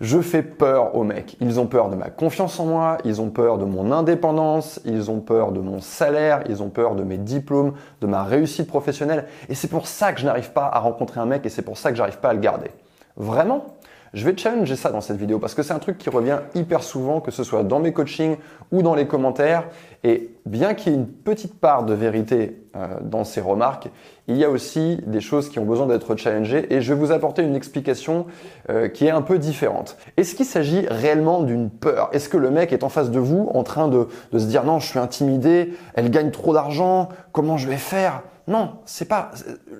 Je fais peur aux mecs. Ils ont peur de ma confiance en moi, ils ont peur de mon indépendance, ils ont peur de mon salaire, ils ont peur de mes diplômes, de ma réussite professionnelle. Et c'est pour ça que je n'arrive pas à rencontrer un mec et c'est pour ça que j'arrive pas à le garder. Vraiment? Je vais challenger ça dans cette vidéo parce que c'est un truc qui revient hyper souvent, que ce soit dans mes coachings ou dans les commentaires. Et bien qu'il y ait une petite part de vérité euh, dans ces remarques, il y a aussi des choses qui ont besoin d'être challengées et je vais vous apporter une explication euh, qui est un peu différente. Est-ce qu'il s'agit réellement d'une peur? Est-ce que le mec est en face de vous en train de, de se dire non, je suis intimidé, elle gagne trop d'argent, comment je vais faire? Non, c'est pas.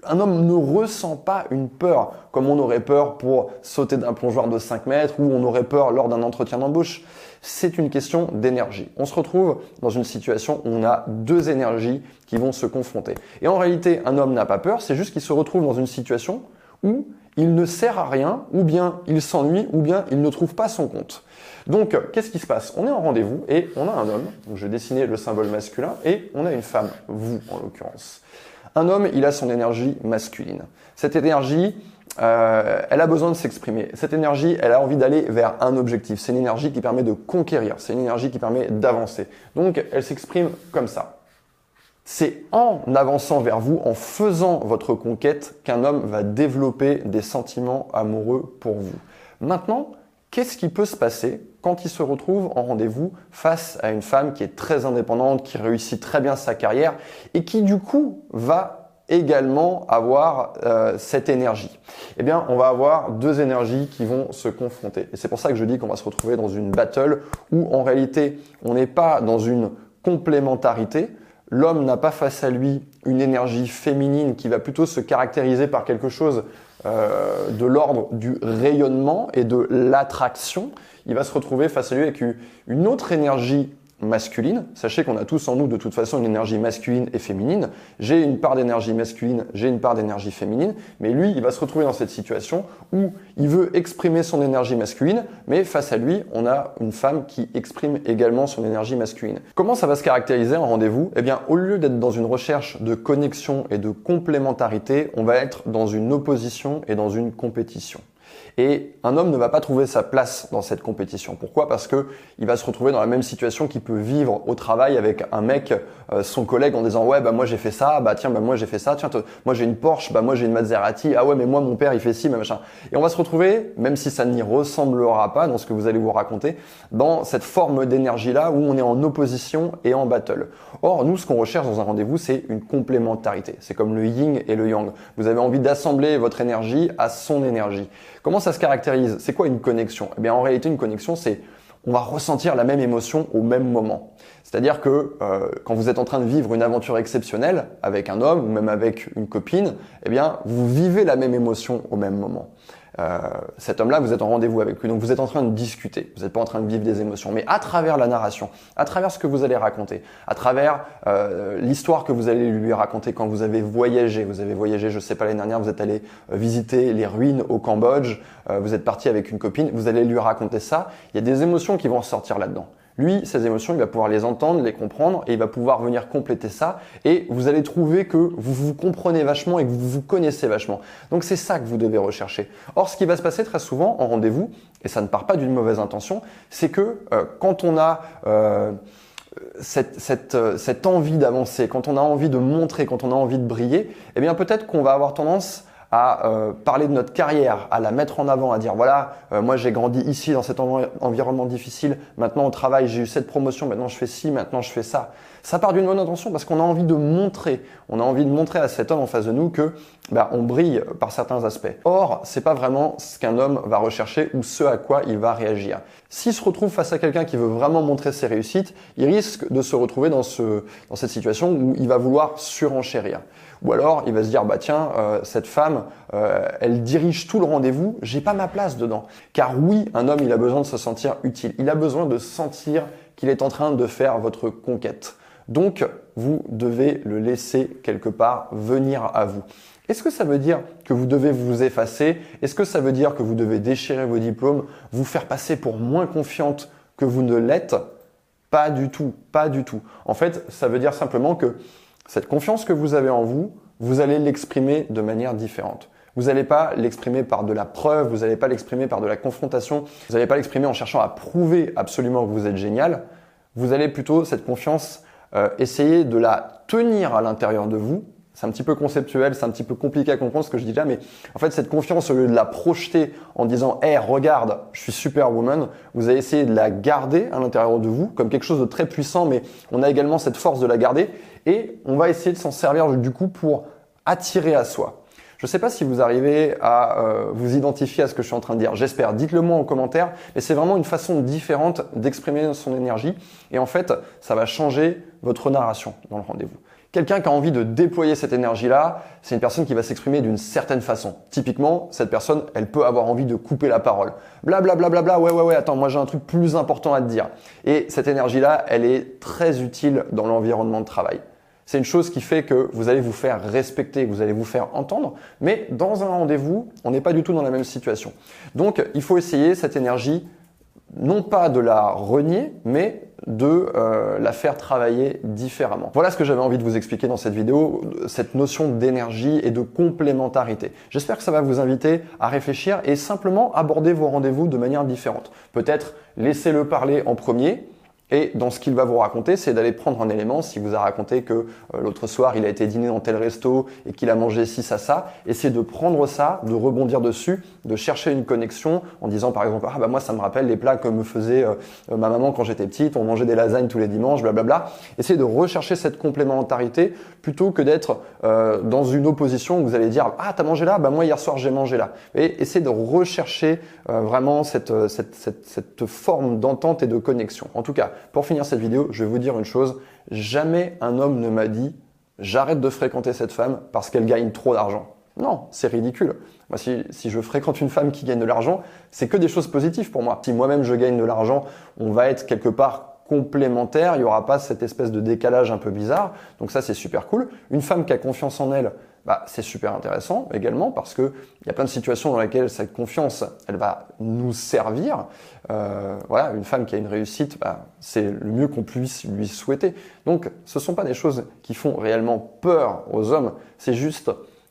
Un homme ne ressent pas une peur comme on aurait peur pour sauter d'un plongeoir de 5 mètres ou on aurait peur lors d'un entretien d'embauche. C'est une question d'énergie. On se retrouve dans une situation où on a deux énergies qui vont se confronter. Et en réalité, un homme n'a pas peur, c'est juste qu'il se retrouve dans une situation où il ne sert à rien, ou bien il s'ennuie, ou bien il ne trouve pas son compte. Donc, qu'est-ce qui se passe? On est en rendez-vous et on a un homme, donc je vais dessiner le symbole masculin, et on a une femme, vous en l'occurrence. Un homme, il a son énergie masculine. Cette énergie, euh, elle a besoin de s'exprimer. Cette énergie, elle a envie d'aller vers un objectif. C'est une énergie qui permet de conquérir. C'est une énergie qui permet d'avancer. Donc, elle s'exprime comme ça. C'est en avançant vers vous, en faisant votre conquête, qu'un homme va développer des sentiments amoureux pour vous. Maintenant, qu'est-ce qui peut se passer quand il se retrouve en rendez-vous face à une femme qui est très indépendante, qui réussit très bien sa carrière et qui du coup va également avoir euh, cette énergie? Eh bien, on va avoir deux énergies qui vont se confronter. Et c'est pour ça que je dis qu'on va se retrouver dans une battle où en réalité, on n'est pas dans une complémentarité. L'homme n'a pas face à lui une énergie féminine qui va plutôt se caractériser par quelque chose euh, de l'ordre du rayonnement et de l'attraction, il va se retrouver face à lui avec une autre énergie masculine. Sachez qu'on a tous en nous de toute façon une énergie masculine et féminine. J'ai une part d'énergie masculine, j'ai une part d'énergie féminine, mais lui, il va se retrouver dans cette situation où il veut exprimer son énergie masculine, mais face à lui, on a une femme qui exprime également son énergie masculine. Comment ça va se caractériser en rendez-vous? Eh bien, au lieu d'être dans une recherche de connexion et de complémentarité, on va être dans une opposition et dans une compétition. Et un homme ne va pas trouver sa place dans cette compétition. Pourquoi? Parce que il va se retrouver dans la même situation qu'il peut vivre au travail avec un mec, euh, son collègue, en disant ouais bah moi j'ai fait ça, bah tiens bah moi j'ai fait ça, tiens moi j'ai une Porsche, bah moi j'ai une Maserati, ah ouais mais moi mon père il fait ci, mais machin. Et on va se retrouver, même si ça n'y ressemblera pas dans ce que vous allez vous raconter, dans cette forme d'énergie là où on est en opposition et en battle. Or nous ce qu'on recherche dans un rendez-vous c'est une complémentarité. C'est comme le yin et le yang. Vous avez envie d'assembler votre énergie à son énergie. Comment ça se caractérise C'est quoi une connexion? Eh bien, en réalité, une connexion, c'est on va ressentir la même émotion au même moment. C'est-à-dire que euh, quand vous êtes en train de vivre une aventure exceptionnelle avec un homme ou même avec une copine, eh bien, vous vivez la même émotion au même moment. Euh, cet homme-là, vous êtes en rendez-vous avec lui, donc vous êtes en train de discuter, vous n'êtes pas en train de vivre des émotions, mais à travers la narration, à travers ce que vous allez raconter, à travers euh, l'histoire que vous allez lui raconter quand vous avez voyagé, vous avez voyagé, je sais pas l'année dernière, vous êtes allé euh, visiter les ruines au Cambodge, vous êtes parti avec une copine, vous allez lui raconter ça, il y a des émotions qui vont sortir là-dedans. Lui, ses émotions, il va pouvoir les entendre, les comprendre et il va pouvoir venir compléter ça. Et vous allez trouver que vous vous comprenez vachement et que vous vous connaissez vachement. Donc c'est ça que vous devez rechercher. Or, ce qui va se passer très souvent en rendez-vous, et ça ne part pas d'une mauvaise intention, c'est que euh, quand on a... Euh, cette, euh, cette, envie d'avancer, quand on a envie de montrer, quand on a envie de briller, eh bien peut-être qu'on va avoir tendance à euh, parler de notre carrière, à la mettre en avant, à dire voilà, euh, moi j'ai grandi ici dans cet environnement difficile, maintenant au travail j'ai eu cette promotion, maintenant je fais ci, maintenant je fais ça. Ça part d'une bonne intention parce qu'on a envie de montrer, on a envie de montrer à cet homme en face de nous que bah, on brille par certains aspects. Or, c'est pas vraiment ce qu'un homme va rechercher ou ce à quoi il va réagir. S'il se retrouve face à quelqu'un qui veut vraiment montrer ses réussites, il risque de se retrouver dans, ce, dans cette situation où il va vouloir surenchérir. Ou alors, il va se dire, bah tiens, euh, cette femme, euh, elle dirige tout le rendez-vous, j'ai pas ma place dedans. Car oui, un homme, il a besoin de se sentir utile. Il a besoin de sentir qu'il est en train de faire votre conquête. Donc, vous devez le laisser quelque part venir à vous. Est-ce que ça veut dire que vous devez vous effacer? Est-ce que ça veut dire que vous devez déchirer vos diplômes, vous faire passer pour moins confiante que vous ne l'êtes? Pas du tout, pas du tout. En fait, ça veut dire simplement que cette confiance que vous avez en vous, vous allez l'exprimer de manière différente. Vous n'allez pas l'exprimer par de la preuve, vous n'allez pas l'exprimer par de la confrontation, vous n'allez pas l'exprimer en cherchant à prouver absolument que vous êtes génial. Vous allez plutôt, cette confiance, euh, essayer de la tenir à l'intérieur de vous. C'est un petit peu conceptuel, c'est un petit peu compliqué à comprendre ce que je dis là, mais en fait, cette confiance, au lieu de la projeter en disant Hey, regarde, je suis superwoman, vous allez essayer de la garder à l'intérieur de vous comme quelque chose de très puissant, mais on a également cette force de la garder et on va essayer de s'en servir du coup pour attirer à soi. Je ne sais pas si vous arrivez à euh, vous identifier à ce que je suis en train de dire. J'espère. Dites-le moi en commentaire. Mais c'est vraiment une façon différente d'exprimer son énergie. Et en fait, ça va changer votre narration dans le rendez-vous. Quelqu'un qui a envie de déployer cette énergie-là, c'est une personne qui va s'exprimer d'une certaine façon. Typiquement, cette personne, elle peut avoir envie de couper la parole. Bla bla bla bla bla, ouais ouais ouais, attends, moi j'ai un truc plus important à te dire. Et cette énergie-là, elle est très utile dans l'environnement de travail. C'est une chose qui fait que vous allez vous faire respecter, vous allez vous faire entendre, mais dans un rendez-vous, on n'est pas du tout dans la même situation. Donc, il faut essayer cette énergie, non pas de la renier, mais de euh, la faire travailler différemment. Voilà ce que j'avais envie de vous expliquer dans cette vidéo, cette notion d'énergie et de complémentarité. J'espère que ça va vous inviter à réfléchir et simplement aborder vos rendez-vous de manière différente. Peut-être laissez-le parler en premier, et dans ce qu'il va vous raconter, c'est d'aller prendre un élément. Si vous a raconté que euh, l'autre soir, il a été dîner dans tel resto et qu'il a mangé ci, ça, ça, essayez de prendre ça, de rebondir dessus, de chercher une connexion en disant par exemple, ah bah moi ça me rappelle les plats que me faisait euh, ma maman quand j'étais petite, on mangeait des lasagnes tous les dimanches, blablabla. Essayez de rechercher cette complémentarité plutôt que d'être euh, dans une opposition où vous allez dire, ah t'as mangé là, bah moi hier soir j'ai mangé là. Et essayez de rechercher vraiment cette, cette, cette, cette forme d'entente et de connexion. En tout cas, pour finir cette vidéo, je vais vous dire une chose. Jamais un homme ne m'a dit j'arrête de fréquenter cette femme parce qu'elle gagne trop d'argent. Non, c'est ridicule. Moi, si, je fréquente une femme qui gagne de l'argent, c'est que des choses positives pour moi. Si moi-même je gagne de l'argent, on va être quelque part complémentaire, il n'y aura pas cette espèce de décalage un peu bizarre. Donc ça, c'est super cool. Une femme qui a confiance en elle, bah, c'est super intéressant également parce qu'il y a plein de situations dans lesquelles cette confiance, elle va nous servir. Euh, voilà, une femme qui a une réussite, bah, c'est le mieux qu'on puisse lui souhaiter. Donc, ce ne sont pas des choses qui font réellement peur aux hommes. C'est juste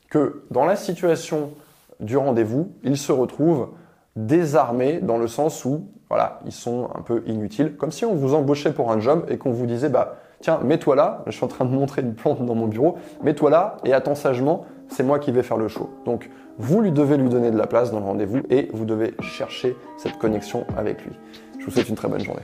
que dans la situation du rendez-vous, ils se retrouvent désarmés dans le sens où, voilà, ils sont un peu inutiles. Comme si on vous embauchait pour un job et qu'on vous disait, bah, tiens, mets-toi là, je suis en train de montrer une plante dans mon bureau, mets-toi là et attends sagement, c'est moi qui vais faire le show. Donc, vous lui devez lui donner de la place dans le rendez-vous et vous devez chercher cette connexion avec lui. Je vous souhaite une très bonne journée.